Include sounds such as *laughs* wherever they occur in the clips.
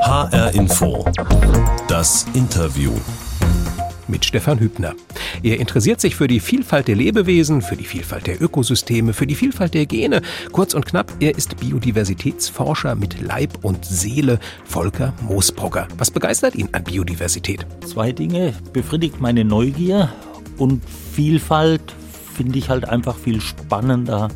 HR Info. Das Interview. Mit Stefan Hübner. Er interessiert sich für die Vielfalt der Lebewesen, für die Vielfalt der Ökosysteme, für die Vielfalt der Gene. Kurz und knapp, er ist Biodiversitätsforscher mit Leib und Seele, Volker Moosbrugger. Was begeistert ihn an Biodiversität? Zwei Dinge befriedigt meine Neugier und Vielfalt finde ich halt einfach viel spannender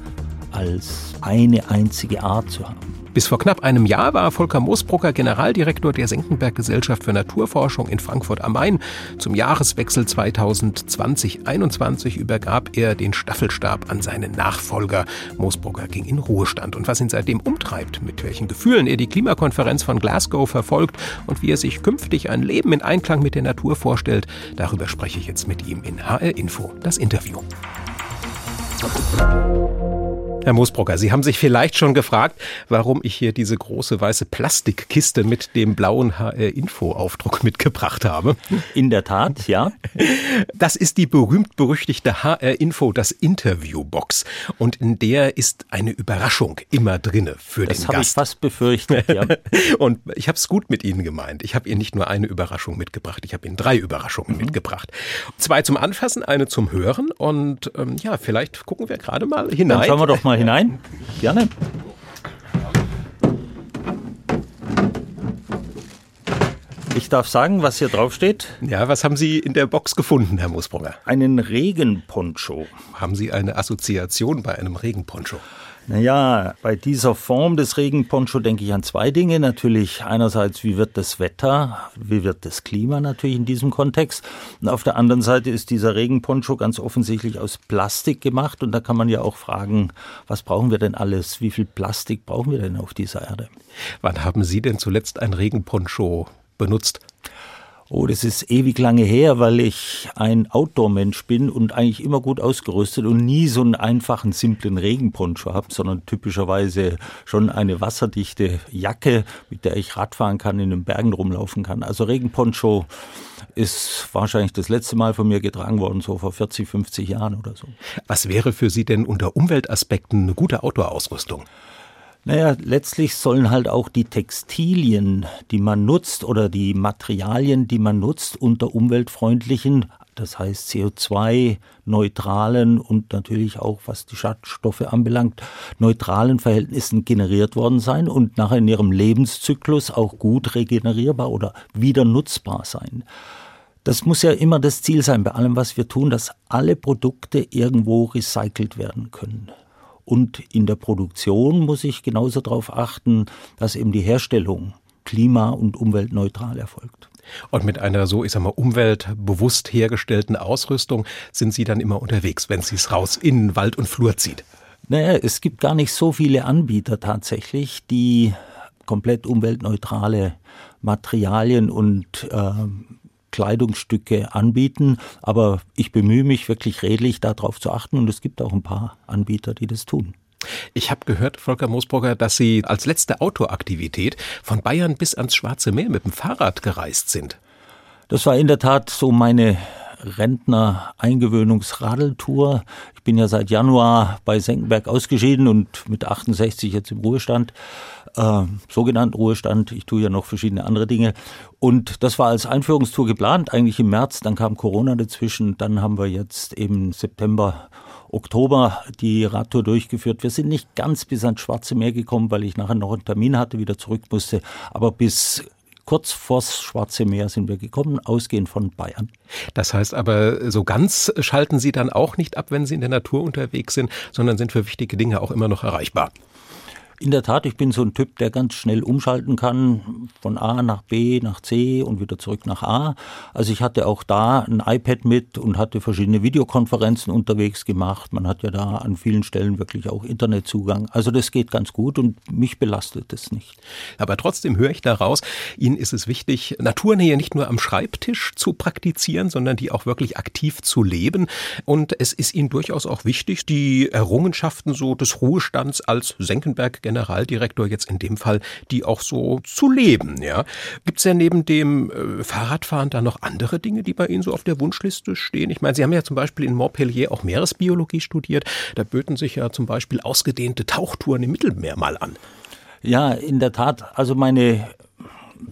als eine einzige Art zu haben. Bis vor knapp einem Jahr war Volker Moosbrucker Generaldirektor der Senckenberg Gesellschaft für Naturforschung in Frankfurt am Main. Zum Jahreswechsel 2020-21 übergab er den Staffelstab an seinen Nachfolger. Moosbrucker ging in Ruhestand. Und was ihn seitdem umtreibt, mit welchen Gefühlen er die Klimakonferenz von Glasgow verfolgt und wie er sich künftig ein Leben in Einklang mit der Natur vorstellt, darüber spreche ich jetzt mit ihm in HR Info, das Interview. Herr Moosbrocker, Sie haben sich vielleicht schon gefragt, warum ich hier diese große weiße Plastikkiste mit dem blauen HR-Info-Aufdruck mitgebracht habe. In der Tat, ja. Das ist die berühmt-berüchtigte HR-Info, das Interview-Box. Und in der ist eine Überraschung immer drinne für das den Gast. Das habe ich fast befürchtet, ja. *laughs* Und ich habe es gut mit Ihnen gemeint. Ich habe Ihnen nicht nur eine Überraschung mitgebracht, ich habe Ihnen drei Überraschungen mhm. mitgebracht. Zwei zum Anfassen, eine zum Hören. Und ähm, ja, vielleicht gucken wir gerade mal hinein. Dann schauen wir doch mal hinein. Gerne. Ich darf sagen, was hier drauf steht. Ja, was haben Sie in der Box gefunden, Herr Moosbrunner? Einen Regenponcho. Haben Sie eine Assoziation bei einem Regenponcho? Naja, bei dieser Form des Regenponcho denke ich an zwei Dinge. Natürlich einerseits, wie wird das Wetter, wie wird das Klima natürlich in diesem Kontext. Und auf der anderen Seite ist dieser Regenponcho ganz offensichtlich aus Plastik gemacht. Und da kann man ja auch fragen, was brauchen wir denn alles? Wie viel Plastik brauchen wir denn auf dieser Erde? Wann haben Sie denn zuletzt ein Regenponcho benutzt? Oh, das ist ewig lange her, weil ich ein Outdoor-Mensch bin und eigentlich immer gut ausgerüstet und nie so einen einfachen, simplen Regenponcho habe, sondern typischerweise schon eine wasserdichte Jacke, mit der ich Radfahren kann, in den Bergen rumlaufen kann. Also Regenponcho ist wahrscheinlich das letzte Mal von mir getragen worden, so vor 40, 50 Jahren oder so. Was wäre für Sie denn unter Umweltaspekten eine gute Outdoor-Ausrüstung? Naja, letztlich sollen halt auch die Textilien, die man nutzt oder die Materialien, die man nutzt, unter umweltfreundlichen, das heißt CO2-neutralen und natürlich auch, was die Schadstoffe anbelangt, neutralen Verhältnissen generiert worden sein und nachher in ihrem Lebenszyklus auch gut regenerierbar oder wieder nutzbar sein. Das muss ja immer das Ziel sein bei allem, was wir tun, dass alle Produkte irgendwo recycelt werden können. Und in der Produktion muss ich genauso darauf achten, dass eben die Herstellung klima- und umweltneutral erfolgt. Und mit einer so, ich sag mal, umweltbewusst hergestellten Ausrüstung sind Sie dann immer unterwegs, wenn Sie es raus in Wald und Flur zieht? Naja, es gibt gar nicht so viele Anbieter tatsächlich, die komplett umweltneutrale Materialien und äh, Kleidungsstücke anbieten. Aber ich bemühe mich wirklich redlich darauf zu achten und es gibt auch ein paar Anbieter, die das tun. Ich habe gehört, Volker Moosburger, dass Sie als letzte Outdoor-Aktivität von Bayern bis ans Schwarze Meer mit dem Fahrrad gereist sind. Das war in der Tat so meine Rentner-Eingewöhnungsradeltour. Ich bin ja seit Januar bei Senckenberg ausgeschieden und mit 68 jetzt im Ruhestand, äh, sogenannten Ruhestand. Ich tue ja noch verschiedene andere Dinge. Und das war als Einführungstour geplant, eigentlich im März. Dann kam Corona dazwischen. Dann haben wir jetzt eben September Oktober die Radtour durchgeführt. Wir sind nicht ganz bis ans Schwarze Meer gekommen, weil ich nachher noch einen Termin hatte, wieder zurück musste. Aber bis kurz vors Schwarze Meer sind wir gekommen, ausgehend von Bayern. Das heißt aber, so ganz schalten Sie dann auch nicht ab, wenn Sie in der Natur unterwegs sind, sondern sind für wichtige Dinge auch immer noch erreichbar. In der Tat, ich bin so ein Typ, der ganz schnell umschalten kann, von A nach B nach C und wieder zurück nach A. Also ich hatte auch da ein iPad mit und hatte verschiedene Videokonferenzen unterwegs gemacht. Man hat ja da an vielen Stellen wirklich auch Internetzugang. Also das geht ganz gut und mich belastet es nicht. Aber trotzdem höre ich daraus, Ihnen ist es wichtig, Naturnähe nicht nur am Schreibtisch zu praktizieren, sondern die auch wirklich aktiv zu leben. Und es ist Ihnen durchaus auch wichtig, die Errungenschaften so des Ruhestands als Senckenberg Generaldirektor jetzt in dem Fall, die auch so zu leben. Ja, gibt's ja neben dem äh, Fahrradfahren da noch andere Dinge, die bei Ihnen so auf der Wunschliste stehen? Ich meine, Sie haben ja zum Beispiel in Montpellier auch Meeresbiologie studiert. Da böten sich ja zum Beispiel ausgedehnte Tauchtouren im Mittelmeer mal an. Ja, in der Tat. Also meine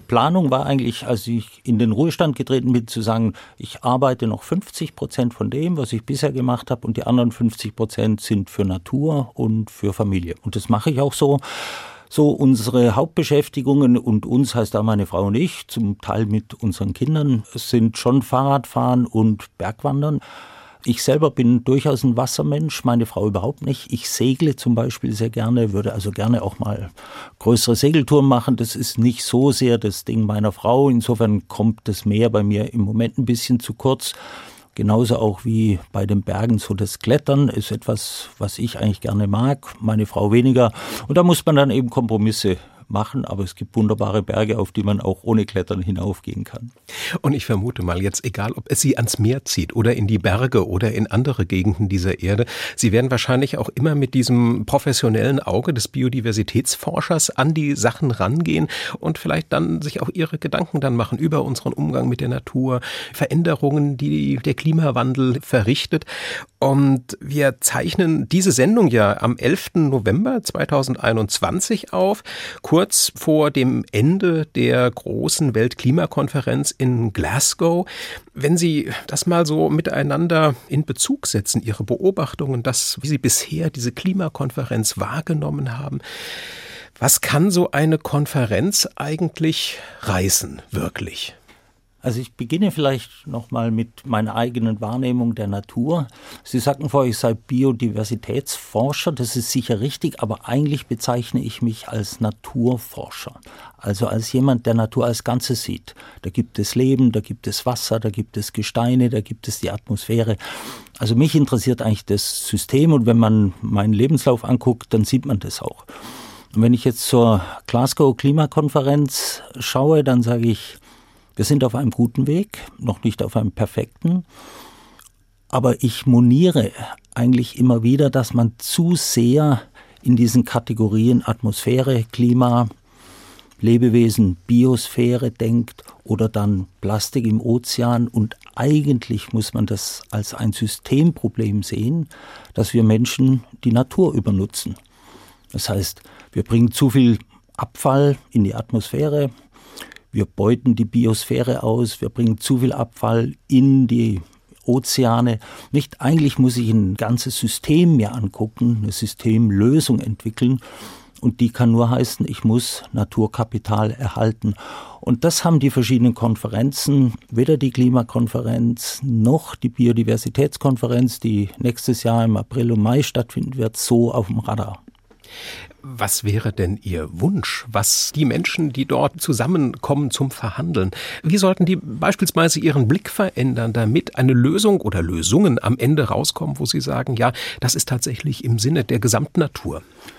Planung war eigentlich, als ich in den Ruhestand getreten bin, zu sagen, ich arbeite noch 50 Prozent von dem, was ich bisher gemacht habe und die anderen 50 Prozent sind für Natur und für Familie. Und das mache ich auch so. So unsere Hauptbeschäftigungen und uns heißt da meine Frau und ich, zum Teil mit unseren Kindern, sind schon Fahrradfahren und Bergwandern. Ich selber bin durchaus ein Wassermensch, meine Frau überhaupt nicht. Ich segle zum Beispiel sehr gerne, würde also gerne auch mal größere Segeltouren machen. Das ist nicht so sehr das Ding meiner Frau. Insofern kommt das Meer bei mir im Moment ein bisschen zu kurz. Genauso auch wie bei den Bergen so das Klettern ist etwas, was ich eigentlich gerne mag, meine Frau weniger. Und da muss man dann eben Kompromisse machen, aber es gibt wunderbare Berge, auf die man auch ohne Klettern hinaufgehen kann. Und ich vermute mal jetzt, egal ob es Sie ans Meer zieht oder in die Berge oder in andere Gegenden dieser Erde, Sie werden wahrscheinlich auch immer mit diesem professionellen Auge des Biodiversitätsforschers an die Sachen rangehen und vielleicht dann sich auch Ihre Gedanken dann machen über unseren Umgang mit der Natur, Veränderungen, die der Klimawandel verrichtet. Und wir zeichnen diese Sendung ja am 11. November 2021 auf. Kurz kurz vor dem Ende der großen Weltklimakonferenz in Glasgow. Wenn Sie das mal so miteinander in Bezug setzen, Ihre Beobachtungen, das, wie Sie bisher diese Klimakonferenz wahrgenommen haben, was kann so eine Konferenz eigentlich reißen, wirklich? Also ich beginne vielleicht nochmal mit meiner eigenen Wahrnehmung der Natur. Sie sagten vorher, ich sei Biodiversitätsforscher, das ist sicher richtig, aber eigentlich bezeichne ich mich als Naturforscher. Also als jemand, der Natur als Ganzes sieht. Da gibt es Leben, da gibt es Wasser, da gibt es Gesteine, da gibt es die Atmosphäre. Also mich interessiert eigentlich das System und wenn man meinen Lebenslauf anguckt, dann sieht man das auch. Und wenn ich jetzt zur Glasgow Klimakonferenz schaue, dann sage ich, wir sind auf einem guten Weg, noch nicht auf einem perfekten. Aber ich moniere eigentlich immer wieder, dass man zu sehr in diesen Kategorien Atmosphäre, Klima, Lebewesen, Biosphäre denkt oder dann Plastik im Ozean. Und eigentlich muss man das als ein Systemproblem sehen, dass wir Menschen die Natur übernutzen. Das heißt, wir bringen zu viel Abfall in die Atmosphäre, wir beuten die Biosphäre aus, wir bringen zu viel Abfall in die Ozeane. Nicht eigentlich muss ich ein ganzes System mir angucken, eine Systemlösung entwickeln. Und die kann nur heißen, ich muss Naturkapital erhalten. Und das haben die verschiedenen Konferenzen, weder die Klimakonferenz noch die Biodiversitätskonferenz, die nächstes Jahr im April und Mai stattfinden wird, so auf dem Radar. Was wäre denn Ihr Wunsch, was die Menschen, die dort zusammenkommen zum Verhandeln, wie sollten die beispielsweise ihren Blick verändern, damit eine Lösung oder Lösungen am Ende rauskommen, wo sie sagen, ja, das ist tatsächlich im Sinne der gesamten Natur? Ich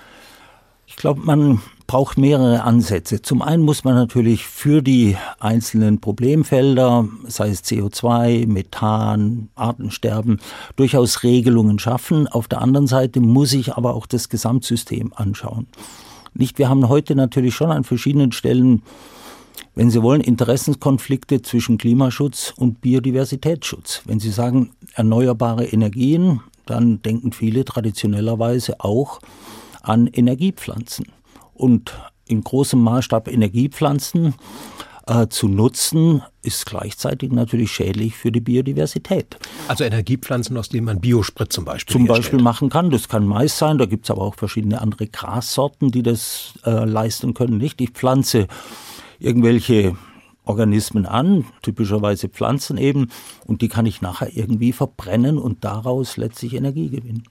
glaube, man braucht mehrere Ansätze. Zum einen muss man natürlich für die einzelnen Problemfelder, sei es CO2, Methan, Artensterben, durchaus Regelungen schaffen. Auf der anderen Seite muss ich aber auch das Gesamtsystem anschauen. Nicht, wir haben heute natürlich schon an verschiedenen Stellen, wenn Sie wollen, Interessenskonflikte zwischen Klimaschutz und Biodiversitätsschutz. Wenn Sie sagen erneuerbare Energien, dann denken viele traditionellerweise auch an Energiepflanzen. Und in großem Maßstab Energiepflanzen äh, zu nutzen, ist gleichzeitig natürlich schädlich für die Biodiversität. Also Energiepflanzen, aus denen man Biosprit zum Beispiel Zum herstellt. Beispiel machen kann. Das kann Mais sein, da gibt es aber auch verschiedene andere Grassorten, die das äh, leisten können. Nicht? Ich pflanze irgendwelche Organismen an, typischerweise Pflanzen eben, und die kann ich nachher irgendwie verbrennen und daraus letztlich Energie gewinnen.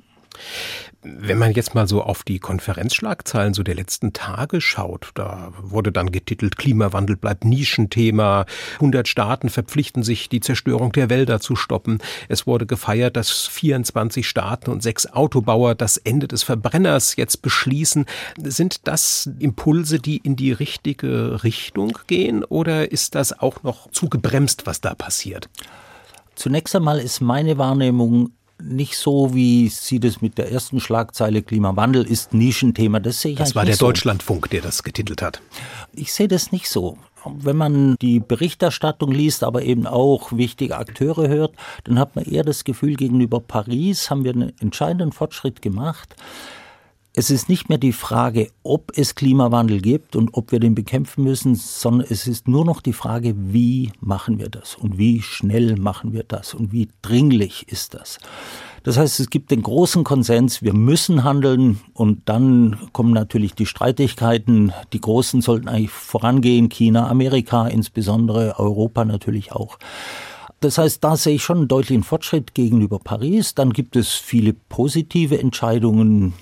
Wenn man jetzt mal so auf die Konferenzschlagzeilen so der letzten Tage schaut, da wurde dann getitelt, Klimawandel bleibt Nischenthema, 100 Staaten verpflichten sich, die Zerstörung der Wälder zu stoppen. Es wurde gefeiert, dass 24 Staaten und sechs Autobauer das Ende des Verbrenners jetzt beschließen. Sind das Impulse, die in die richtige Richtung gehen oder ist das auch noch zu gebremst, was da passiert? Zunächst einmal ist meine Wahrnehmung nicht so, wie Sie das mit der ersten Schlagzeile Klimawandel ist Nischenthema. Das sehe ich Das war der so. Deutschlandfunk, der das getitelt hat. Ich sehe das nicht so. Wenn man die Berichterstattung liest, aber eben auch wichtige Akteure hört, dann hat man eher das Gefühl, gegenüber Paris haben wir einen entscheidenden Fortschritt gemacht. Es ist nicht mehr die Frage, ob es Klimawandel gibt und ob wir den bekämpfen müssen, sondern es ist nur noch die Frage, wie machen wir das und wie schnell machen wir das und wie dringlich ist das. Das heißt, es gibt den großen Konsens, wir müssen handeln und dann kommen natürlich die Streitigkeiten. Die Großen sollten eigentlich vorangehen, China, Amerika insbesondere, Europa natürlich auch. Das heißt, da sehe ich schon einen deutlichen Fortschritt gegenüber Paris. Dann gibt es viele positive Entscheidungen,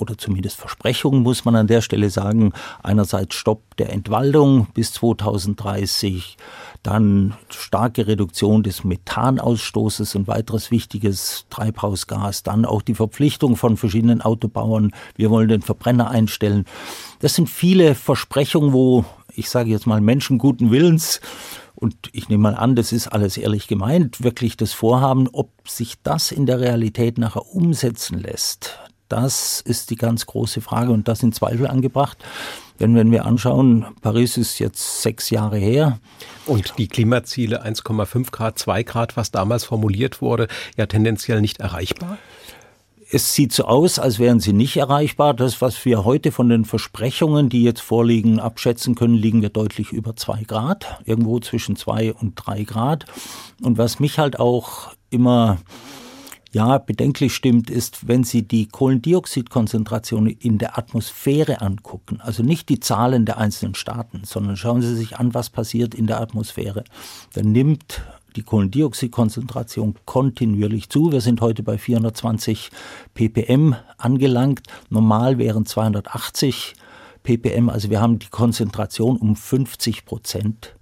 oder zumindest Versprechungen muss man an der Stelle sagen. Einerseits Stopp der Entwaldung bis 2030, dann starke Reduktion des Methanausstoßes, ein weiteres wichtiges Treibhausgas, dann auch die Verpflichtung von verschiedenen Autobauern, wir wollen den Verbrenner einstellen. Das sind viele Versprechungen, wo ich sage jetzt mal Menschen guten Willens und ich nehme mal an, das ist alles ehrlich gemeint, wirklich das Vorhaben, ob sich das in der Realität nachher umsetzen lässt. Das ist die ganz große Frage und das in Zweifel angebracht. Denn wenn wir anschauen, Paris ist jetzt sechs Jahre her. Und die Klimaziele 1,5 Grad, 2 Grad, was damals formuliert wurde, ja tendenziell nicht erreichbar? Es sieht so aus, als wären sie nicht erreichbar. Das, was wir heute von den Versprechungen, die jetzt vorliegen, abschätzen können, liegen wir deutlich über zwei Grad, irgendwo zwischen zwei und drei Grad. Und was mich halt auch immer ja, bedenklich stimmt, ist, wenn Sie die Kohlendioxidkonzentration in der Atmosphäre angucken, also nicht die Zahlen der einzelnen Staaten, sondern schauen Sie sich an, was passiert in der Atmosphäre. Dann nimmt die Kohlendioxidkonzentration kontinuierlich zu. Wir sind heute bei 420 ppm angelangt. Normal wären 280 ppm. Also wir haben die Konzentration um 50 Prozent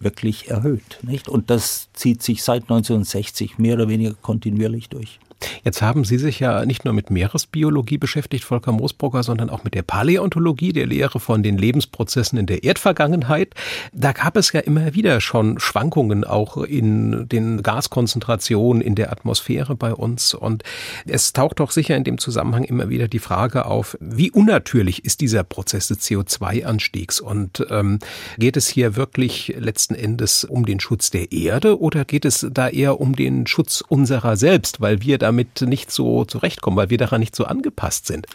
wirklich erhöht. Nicht? Und das zieht sich seit 1960 mehr oder weniger kontinuierlich durch. Jetzt haben Sie sich ja nicht nur mit Meeresbiologie beschäftigt, Volker Moosbrugger, sondern auch mit der Paläontologie, der Lehre von den Lebensprozessen in der Erdvergangenheit. Da gab es ja immer wieder schon Schwankungen auch in den Gaskonzentrationen in der Atmosphäre bei uns. Und es taucht doch sicher in dem Zusammenhang immer wieder die Frage auf, wie unnatürlich ist dieser Prozess des CO2-Anstiegs? Und ähm, geht es hier wirklich letzten Endes um den Schutz der Erde oder geht es da eher um den Schutz unserer selbst, weil wir damit nicht so zurechtkommen, weil wir daran nicht so angepasst sind?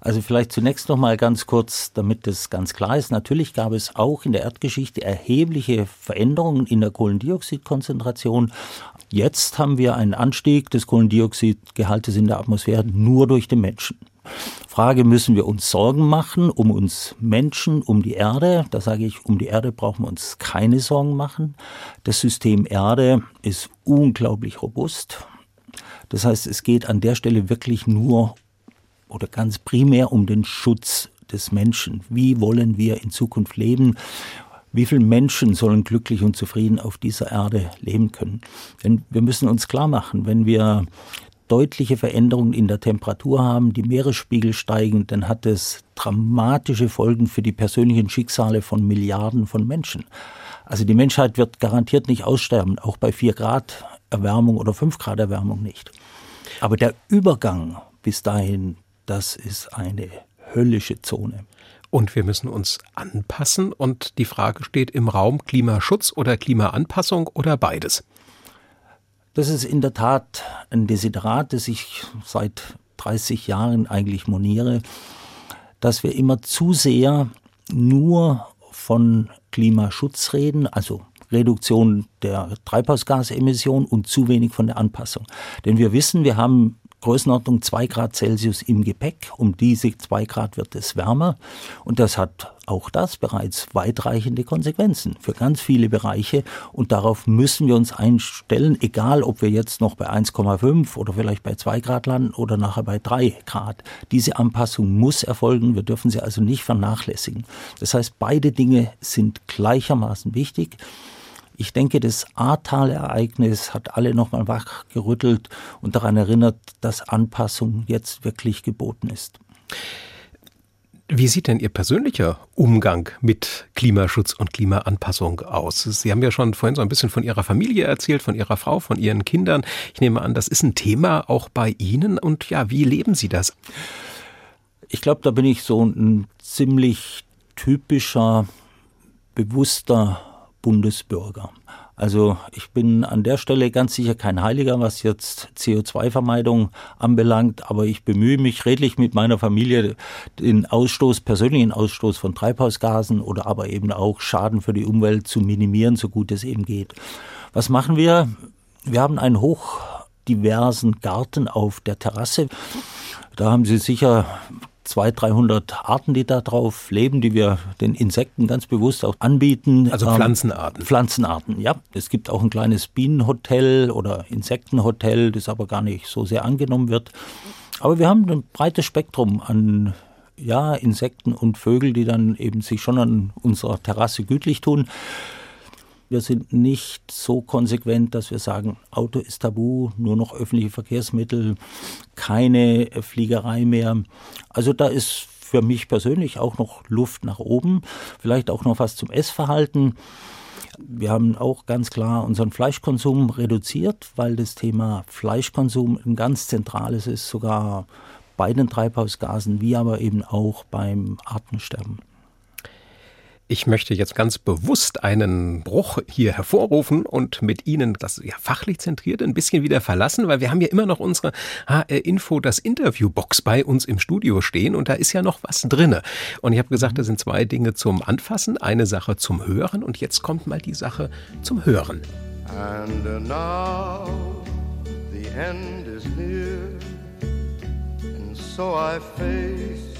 Also vielleicht zunächst noch mal ganz kurz, damit das ganz klar ist. Natürlich gab es auch in der Erdgeschichte erhebliche Veränderungen in der Kohlendioxidkonzentration. Jetzt haben wir einen Anstieg des Kohlendioxidgehaltes in der Atmosphäre nur durch den Menschen. Frage, müssen wir uns Sorgen machen um uns Menschen, um die Erde? Da sage ich, um die Erde brauchen wir uns keine Sorgen machen. Das System Erde ist unglaublich robust. Das heißt, es geht an der Stelle wirklich nur oder ganz primär um den Schutz des Menschen. Wie wollen wir in Zukunft leben? Wie viele Menschen sollen glücklich und zufrieden auf dieser Erde leben können? Denn wir müssen uns klar machen, wenn wir deutliche Veränderungen in der Temperatur haben, die Meeresspiegel steigen, dann hat es dramatische Folgen für die persönlichen Schicksale von Milliarden von Menschen. Also die Menschheit wird garantiert nicht aussterben, auch bei vier Grad Erwärmung oder fünf Grad Erwärmung nicht. Aber der Übergang bis dahin, das ist eine höllische Zone. Und wir müssen uns anpassen. Und die Frage steht im Raum Klimaschutz oder Klimaanpassung oder beides. Das ist in der Tat ein Desiderat, das ich seit 30 Jahren eigentlich moniere, dass wir immer zu sehr nur von Klimaschutz reden, also Reduktion der Treibhausgasemissionen und zu wenig von der Anpassung. Denn wir wissen, wir haben Größenordnung 2 Grad Celsius im Gepäck. Um diese 2 Grad wird es wärmer. Und das hat auch das bereits weitreichende Konsequenzen für ganz viele Bereiche. Und darauf müssen wir uns einstellen, egal ob wir jetzt noch bei 1,5 oder vielleicht bei 2 Grad landen oder nachher bei 3 Grad. Diese Anpassung muss erfolgen. Wir dürfen sie also nicht vernachlässigen. Das heißt, beide Dinge sind gleichermaßen wichtig. Ich denke, das Ahrtal-Ereignis hat alle nochmal wachgerüttelt und daran erinnert, dass Anpassung jetzt wirklich geboten ist. Wie sieht denn Ihr persönlicher Umgang mit Klimaschutz und Klimaanpassung aus? Sie haben ja schon vorhin so ein bisschen von Ihrer Familie erzählt, von Ihrer Frau, von Ihren Kindern. Ich nehme an, das ist ein Thema auch bei Ihnen. Und ja, wie leben Sie das? Ich glaube, da bin ich so ein ziemlich typischer, bewusster Bundesbürger. Also ich bin an der Stelle ganz sicher kein Heiliger, was jetzt CO2-Vermeidung anbelangt, aber ich bemühe mich redlich mit meiner Familie, den Ausstoß, persönlichen Ausstoß von Treibhausgasen oder aber eben auch Schaden für die Umwelt zu minimieren, so gut es eben geht. Was machen wir? Wir haben einen hochdiversen Garten auf der Terrasse. Da haben Sie sicher 200, 300 Arten, die da drauf leben, die wir den Insekten ganz bewusst auch anbieten. Also ähm, Pflanzenarten. Pflanzenarten, ja. Es gibt auch ein kleines Bienenhotel oder Insektenhotel, das aber gar nicht so sehr angenommen wird. Aber wir haben ein breites Spektrum an ja, Insekten und Vögel, die dann eben sich schon an unserer Terrasse gütlich tun. Wir sind nicht so konsequent, dass wir sagen, Auto ist tabu, nur noch öffentliche Verkehrsmittel, keine Fliegerei mehr. Also da ist für mich persönlich auch noch Luft nach oben, vielleicht auch noch was zum Essverhalten. Wir haben auch ganz klar unseren Fleischkonsum reduziert, weil das Thema Fleischkonsum ein ganz zentrales ist, sogar bei den Treibhausgasen, wie aber eben auch beim Artensterben. Ich möchte jetzt ganz bewusst einen Bruch hier hervorrufen und mit Ihnen das ja fachlich zentriert ein bisschen wieder verlassen, weil wir haben ja immer noch unsere HR Info, das Interviewbox bei uns im Studio stehen und da ist ja noch was drinne. Und ich habe gesagt, da sind zwei Dinge zum Anfassen, eine Sache zum Hören und jetzt kommt mal die Sache zum Hören. And now the end is near and so I face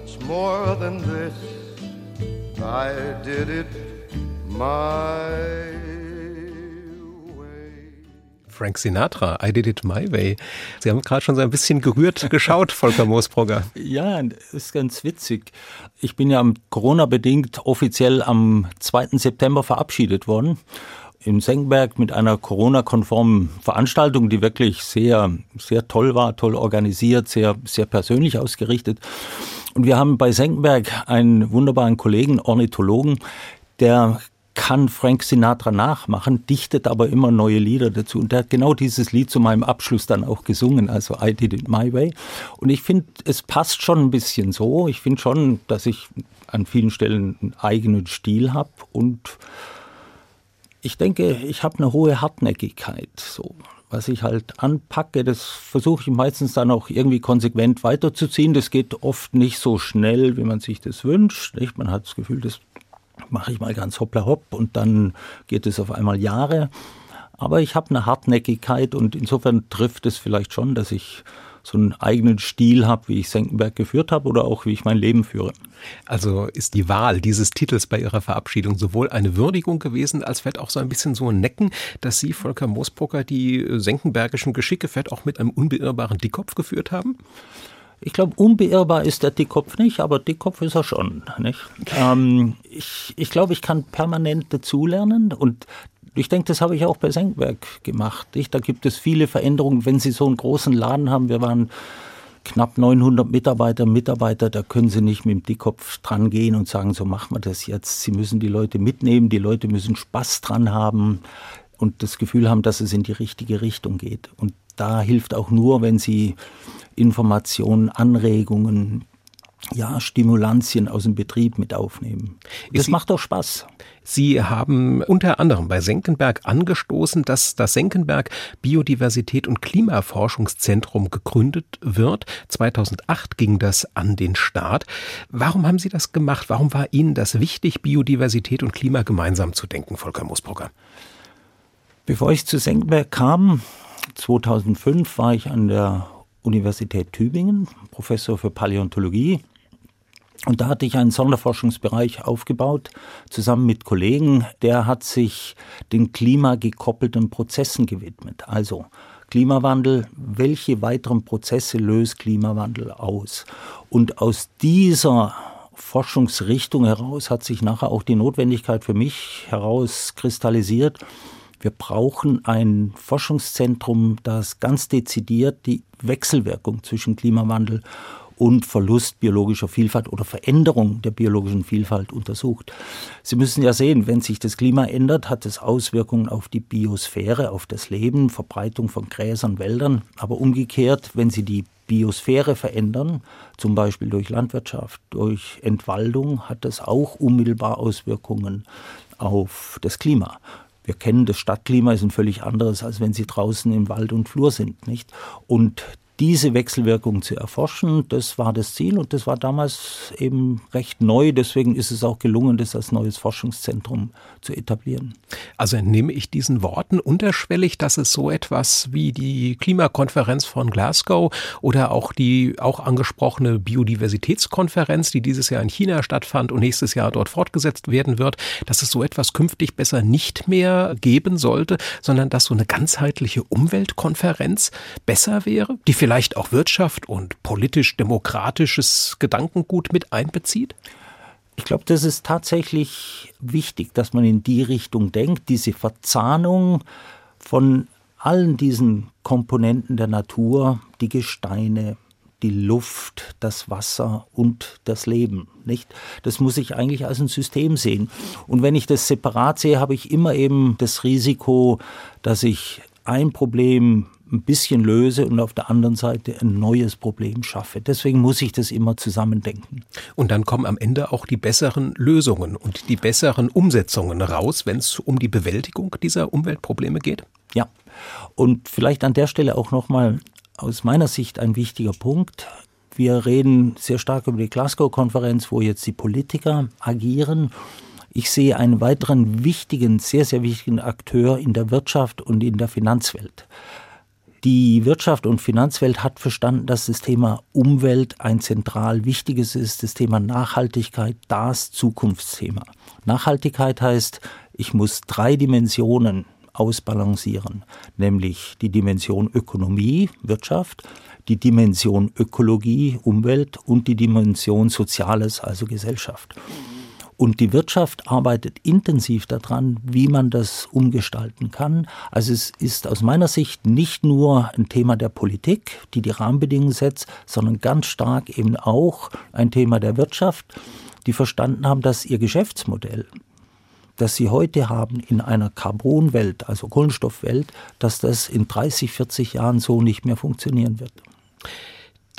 much more than this. I did it my way. Frank Sinatra, I did it my way. Sie haben gerade schon so ein bisschen gerührt geschaut, Volker Moosbrugger. *laughs* Ja, ist ganz witzig. Ich bin ja Corona-bedingt offiziell am 2. September verabschiedet worden in Senckenberg mit einer Corona-konformen Veranstaltung, die wirklich sehr, sehr toll war, toll organisiert, sehr, sehr persönlich ausgerichtet. Und wir haben bei Senckenberg einen wunderbaren Kollegen, Ornithologen, der kann Frank Sinatra nachmachen, dichtet aber immer neue Lieder dazu. Und der hat genau dieses Lied zu meinem Abschluss dann auch gesungen, also I Did It My Way. Und ich finde, es passt schon ein bisschen so. Ich finde schon, dass ich an vielen Stellen einen eigenen Stil habe und ich denke, ich habe eine hohe Hartnäckigkeit. So was ich halt anpacke, das versuche ich meistens dann auch irgendwie konsequent weiterzuziehen. Das geht oft nicht so schnell, wie man sich das wünscht. Nicht? Man hat das Gefühl, das mache ich mal ganz hoppla hopp und dann geht es auf einmal Jahre. Aber ich habe eine Hartnäckigkeit und insofern trifft es vielleicht schon, dass ich so einen eigenen Stil habe, wie ich Senckenberg geführt habe oder auch wie ich mein Leben führe. Also ist die Wahl dieses Titels bei Ihrer Verabschiedung sowohl eine Würdigung gewesen, als vielleicht auch so ein bisschen so ein Necken, dass Sie, Volker Moosbrucker, die senckenbergischen Geschicke vielleicht auch mit einem unbeirrbaren Dickkopf geführt haben? Ich glaube, unbeirrbar ist der Dickkopf nicht, aber Dickkopf ist er schon. Nicht? Ähm, ich, ich glaube, ich kann permanent dazulernen und ich denke, das habe ich auch bei Senkberg gemacht. Da gibt es viele Veränderungen. Wenn Sie so einen großen Laden haben, wir waren knapp 900 Mitarbeiter, Mitarbeiter, da können Sie nicht mit dem Dickkopf dran gehen und sagen, so machen wir das jetzt. Sie müssen die Leute mitnehmen, die Leute müssen Spaß dran haben und das Gefühl haben, dass es in die richtige Richtung geht. Und da hilft auch nur, wenn Sie Informationen, Anregungen, ja, Stimulantien aus dem Betrieb mit aufnehmen. Das Sie, macht doch Spaß. Sie haben unter anderem bei Senckenberg angestoßen, dass das Senckenberg Biodiversität und Klimaforschungszentrum gegründet wird. 2008 ging das an den Start. Warum haben Sie das gemacht? Warum war Ihnen das wichtig, Biodiversität und Klima gemeinsam zu denken, Volker Moosbrugger? Bevor ich zu Senckenberg kam, 2005 war ich an der Universität Tübingen, Professor für Paläontologie und da hatte ich einen Sonderforschungsbereich aufgebaut, zusammen mit Kollegen. Der hat sich den klimagekoppelten Prozessen gewidmet. Also Klimawandel, welche weiteren Prozesse löst Klimawandel aus? Und aus dieser Forschungsrichtung heraus hat sich nachher auch die Notwendigkeit für mich herauskristallisiert. Wir brauchen ein Forschungszentrum, das ganz dezidiert die Wechselwirkung zwischen Klimawandel und Verlust biologischer Vielfalt oder Veränderung der biologischen Vielfalt untersucht. Sie müssen ja sehen, wenn sich das Klima ändert, hat es Auswirkungen auf die Biosphäre, auf das Leben, Verbreitung von Gräsern, Wäldern. Aber umgekehrt, wenn Sie die Biosphäre verändern, zum Beispiel durch Landwirtschaft, durch Entwaldung, hat das auch unmittelbar Auswirkungen auf das Klima. Wir kennen das Stadtklima ist ein völlig anderes, als wenn Sie draußen im Wald und Flur sind, nicht? Und diese Wechselwirkung zu erforschen. Das war das Ziel und das war damals eben recht neu. Deswegen ist es auch gelungen, das als neues Forschungszentrum zu etablieren. Also entnehme ich diesen Worten unterschwellig, dass es so etwas wie die Klimakonferenz von Glasgow oder auch die auch angesprochene Biodiversitätskonferenz, die dieses Jahr in China stattfand und nächstes Jahr dort fortgesetzt werden wird, dass es so etwas künftig besser nicht mehr geben sollte, sondern dass so eine ganzheitliche Umweltkonferenz besser wäre, die vielleicht vielleicht auch Wirtschaft und politisch-demokratisches Gedankengut mit einbezieht? Ich glaube, das ist tatsächlich wichtig, dass man in die Richtung denkt, diese Verzahnung von allen diesen Komponenten der Natur, die Gesteine, die Luft, das Wasser und das Leben, nicht? Das muss ich eigentlich als ein System sehen. Und wenn ich das separat sehe, habe ich immer eben das Risiko, dass ich ein Problem ein bisschen löse und auf der anderen Seite ein neues Problem schaffe. Deswegen muss ich das immer zusammendenken. Und dann kommen am Ende auch die besseren Lösungen und die besseren Umsetzungen raus, wenn es um die Bewältigung dieser Umweltprobleme geht? Ja. Und vielleicht an der Stelle auch nochmal aus meiner Sicht ein wichtiger Punkt. Wir reden sehr stark über die Glasgow-Konferenz, wo jetzt die Politiker agieren. Ich sehe einen weiteren wichtigen, sehr, sehr wichtigen Akteur in der Wirtschaft und in der Finanzwelt. Die Wirtschaft und Finanzwelt hat verstanden, dass das Thema Umwelt ein zentral wichtiges ist, das Thema Nachhaltigkeit das Zukunftsthema. Nachhaltigkeit heißt, ich muss drei Dimensionen ausbalancieren, nämlich die Dimension Ökonomie, Wirtschaft, die Dimension Ökologie, Umwelt und die Dimension Soziales, also Gesellschaft. Und die Wirtschaft arbeitet intensiv daran, wie man das umgestalten kann. Also es ist aus meiner Sicht nicht nur ein Thema der Politik, die die Rahmenbedingungen setzt, sondern ganz stark eben auch ein Thema der Wirtschaft, die verstanden haben, dass ihr Geschäftsmodell das sie heute haben in einer Carbonwelt, also Kohlenstoffwelt, dass das in 30, 40 Jahren so nicht mehr funktionieren wird.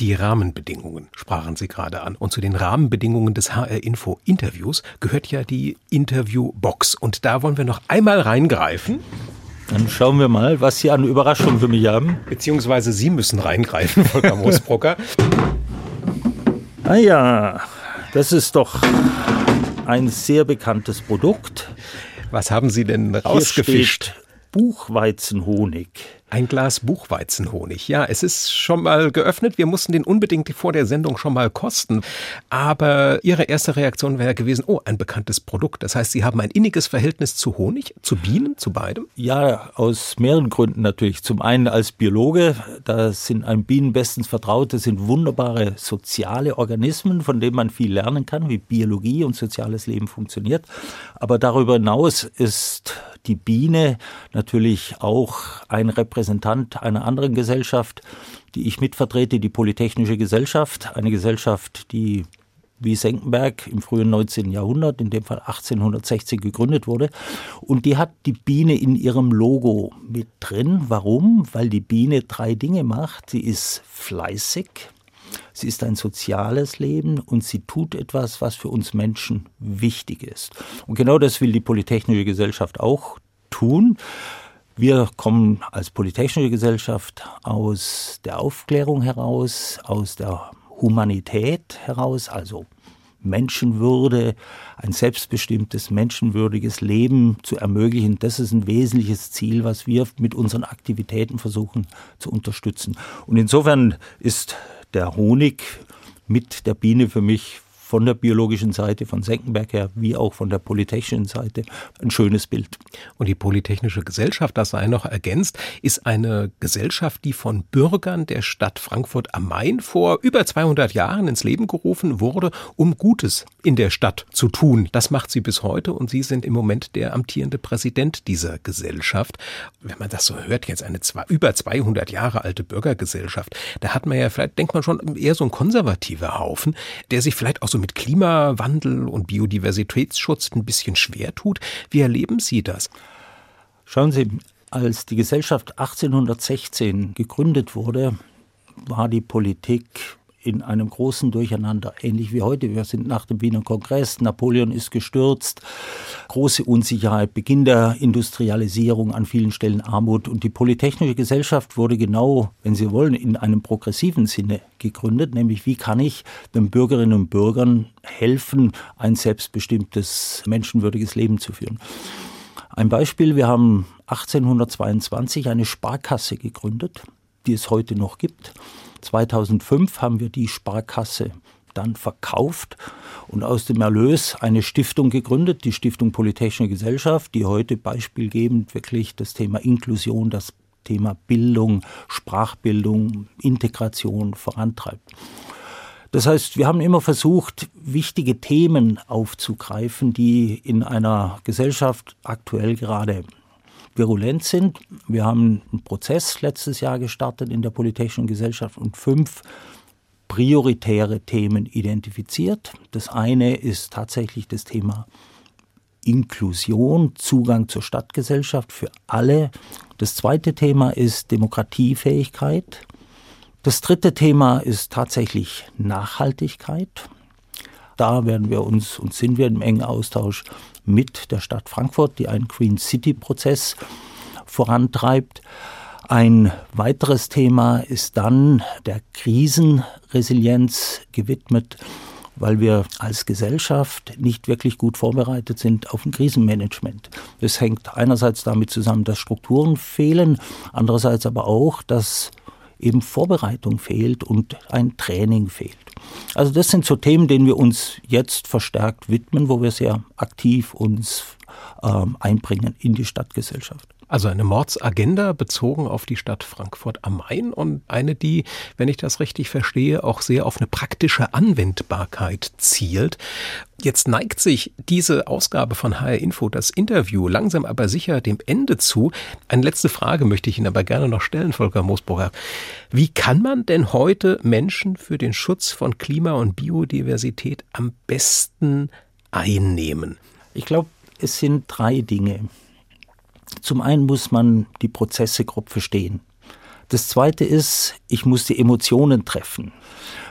Die Rahmenbedingungen sprachen Sie gerade an. Und zu den Rahmenbedingungen des HR Info Interviews gehört ja die Interviewbox. Und da wollen wir noch einmal reingreifen. Dann schauen wir mal, was Sie an Überraschungen für mich haben. Beziehungsweise Sie müssen reingreifen, *laughs* Volker Moosbrocker. ah ja, das ist doch ein sehr bekanntes Produkt. Was haben Sie denn rausgefischt? Buchweizenhonig. Ein Glas Buchweizenhonig. Ja, es ist schon mal geöffnet. Wir mussten den unbedingt vor der Sendung schon mal kosten. Aber Ihre erste Reaktion wäre gewesen, oh, ein bekanntes Produkt. Das heißt, Sie haben ein inniges Verhältnis zu Honig, zu Bienen, zu beidem? Ja, aus mehreren Gründen natürlich. Zum einen als Biologe, da sind einem Bienen bestens vertraut. Das sind wunderbare soziale Organismen, von denen man viel lernen kann, wie Biologie und soziales Leben funktioniert. Aber darüber hinaus ist die Biene natürlich auch ein Repräsentant einer anderen Gesellschaft, die ich mitvertrete, die Polytechnische Gesellschaft, eine Gesellschaft, die wie Senckenberg im frühen 19. Jahrhundert, in dem Fall 1860 gegründet wurde. Und die hat die Biene in ihrem Logo mit drin. Warum? Weil die Biene drei Dinge macht. Sie ist fleißig, sie ist ein soziales Leben und sie tut etwas, was für uns Menschen wichtig ist. Und genau das will die Polytechnische Gesellschaft auch tun. Wir kommen als Polytechnische Gesellschaft aus der Aufklärung heraus, aus der Humanität heraus, also Menschenwürde, ein selbstbestimmtes, menschenwürdiges Leben zu ermöglichen. Das ist ein wesentliches Ziel, was wir mit unseren Aktivitäten versuchen zu unterstützen. Und insofern ist der Honig mit der Biene für mich von der biologischen Seite, von Senckenberg her, wie auch von der polytechnischen Seite ein schönes Bild. Und die Polytechnische Gesellschaft, das sei noch ergänzt, ist eine Gesellschaft, die von Bürgern der Stadt Frankfurt am Main vor über 200 Jahren ins Leben gerufen wurde, um Gutes in der Stadt zu tun. Das macht sie bis heute und Sie sind im Moment der amtierende Präsident dieser Gesellschaft. Wenn man das so hört, jetzt eine zwei, über 200 Jahre alte Bürgergesellschaft, da hat man ja vielleicht, denkt man schon, eher so ein konservativer Haufen, der sich vielleicht auch so mit Klimawandel und Biodiversitätsschutz ein bisschen schwer tut. Wie erleben Sie das? Schauen Sie, als die Gesellschaft 1816 gegründet wurde, war die Politik in einem großen Durcheinander, ähnlich wie heute. Wir sind nach dem Wiener Kongress, Napoleon ist gestürzt, große Unsicherheit, Beginn der Industrialisierung, an vielen Stellen Armut. Und die Polytechnische Gesellschaft wurde genau, wenn Sie wollen, in einem progressiven Sinne gegründet, nämlich wie kann ich den Bürgerinnen und Bürgern helfen, ein selbstbestimmtes, menschenwürdiges Leben zu führen. Ein Beispiel, wir haben 1822 eine Sparkasse gegründet, die es heute noch gibt. 2005 haben wir die Sparkasse dann verkauft und aus dem Erlös eine Stiftung gegründet, die Stiftung Polytechnische Gesellschaft, die heute beispielgebend wirklich das Thema Inklusion, das Thema Bildung, Sprachbildung, Integration vorantreibt. Das heißt, wir haben immer versucht, wichtige Themen aufzugreifen, die in einer Gesellschaft aktuell gerade virulent sind. Wir haben einen Prozess letztes Jahr gestartet in der Polytechnischen Gesellschaft und fünf prioritäre Themen identifiziert. Das eine ist tatsächlich das Thema Inklusion, Zugang zur Stadtgesellschaft für alle. Das zweite Thema ist Demokratiefähigkeit. Das dritte Thema ist tatsächlich Nachhaltigkeit. Da werden wir uns und sind wir im engen Austausch mit der Stadt Frankfurt, die einen Green City Prozess vorantreibt. Ein weiteres Thema ist dann der Krisenresilienz gewidmet, weil wir als Gesellschaft nicht wirklich gut vorbereitet sind auf ein Krisenmanagement. Das hängt einerseits damit zusammen, dass Strukturen fehlen, andererseits aber auch, dass eben Vorbereitung fehlt und ein Training fehlt. Also das sind so Themen, denen wir uns jetzt verstärkt widmen, wo wir sehr aktiv uns ähm, einbringen in die Stadtgesellschaft. Also eine Mordsagenda bezogen auf die Stadt Frankfurt am Main und eine, die, wenn ich das richtig verstehe, auch sehr auf eine praktische Anwendbarkeit zielt. Jetzt neigt sich diese Ausgabe von HR Info, das Interview, langsam aber sicher dem Ende zu. Eine letzte Frage möchte ich Ihnen aber gerne noch stellen, Volker Moosbrucher. Wie kann man denn heute Menschen für den Schutz von Klima und Biodiversität am besten einnehmen? Ich glaube, es sind drei Dinge. Zum einen muss man die Prozesse grob verstehen. Das zweite ist, ich muss die Emotionen treffen.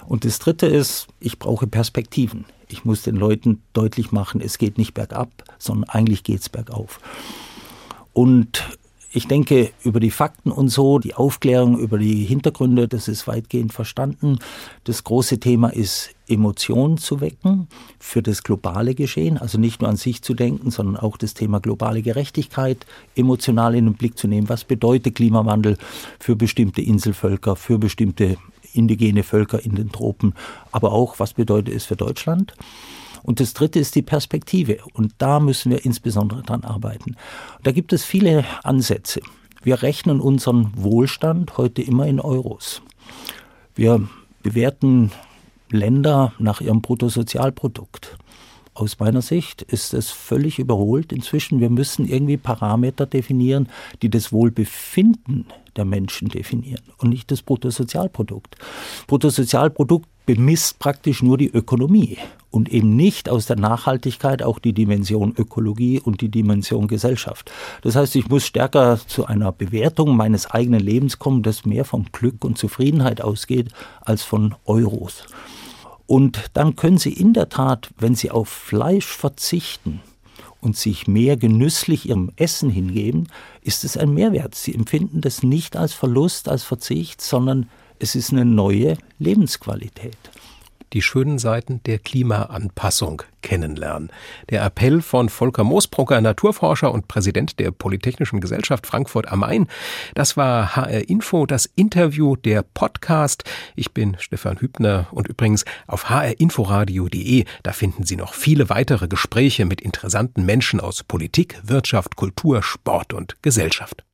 Und das dritte ist, ich brauche Perspektiven. Ich muss den Leuten deutlich machen, es geht nicht bergab, sondern eigentlich geht es bergauf. Und ich denke, über die Fakten und so, die Aufklärung über die Hintergründe, das ist weitgehend verstanden. Das große Thema ist, Emotionen zu wecken für das globale Geschehen, also nicht nur an sich zu denken, sondern auch das Thema globale Gerechtigkeit emotional in den Blick zu nehmen. Was bedeutet Klimawandel für bestimmte Inselvölker, für bestimmte indigene Völker in den Tropen, aber auch, was bedeutet es für Deutschland? Und das Dritte ist die Perspektive. Und da müssen wir insbesondere dran arbeiten. Da gibt es viele Ansätze. Wir rechnen unseren Wohlstand heute immer in Euros. Wir bewerten Länder nach ihrem Bruttosozialprodukt. Aus meiner Sicht ist es völlig überholt inzwischen. Wir müssen irgendwie Parameter definieren, die das Wohlbefinden der Menschen definieren und nicht das Bruttosozialprodukt. Bruttosozialprodukt bemisst praktisch nur die Ökonomie und eben nicht aus der Nachhaltigkeit auch die Dimension Ökologie und die Dimension Gesellschaft. Das heißt, ich muss stärker zu einer Bewertung meines eigenen Lebens kommen, das mehr vom Glück und Zufriedenheit ausgeht als von Euros. Und dann können Sie in der Tat, wenn Sie auf Fleisch verzichten, und sich mehr genüsslich ihrem Essen hingeben, ist es ein Mehrwert. Sie empfinden das nicht als Verlust, als Verzicht, sondern es ist eine neue Lebensqualität. Die schönen Seiten der Klimaanpassung kennenlernen. Der Appell von Volker Moosbrucker, Naturforscher und Präsident der Polytechnischen Gesellschaft Frankfurt am Main. Das war HR Info, das Interview, der Podcast. Ich bin Stefan Hübner und übrigens auf hrinforadio.de, da finden Sie noch viele weitere Gespräche mit interessanten Menschen aus Politik, Wirtschaft, Kultur, Sport und Gesellschaft.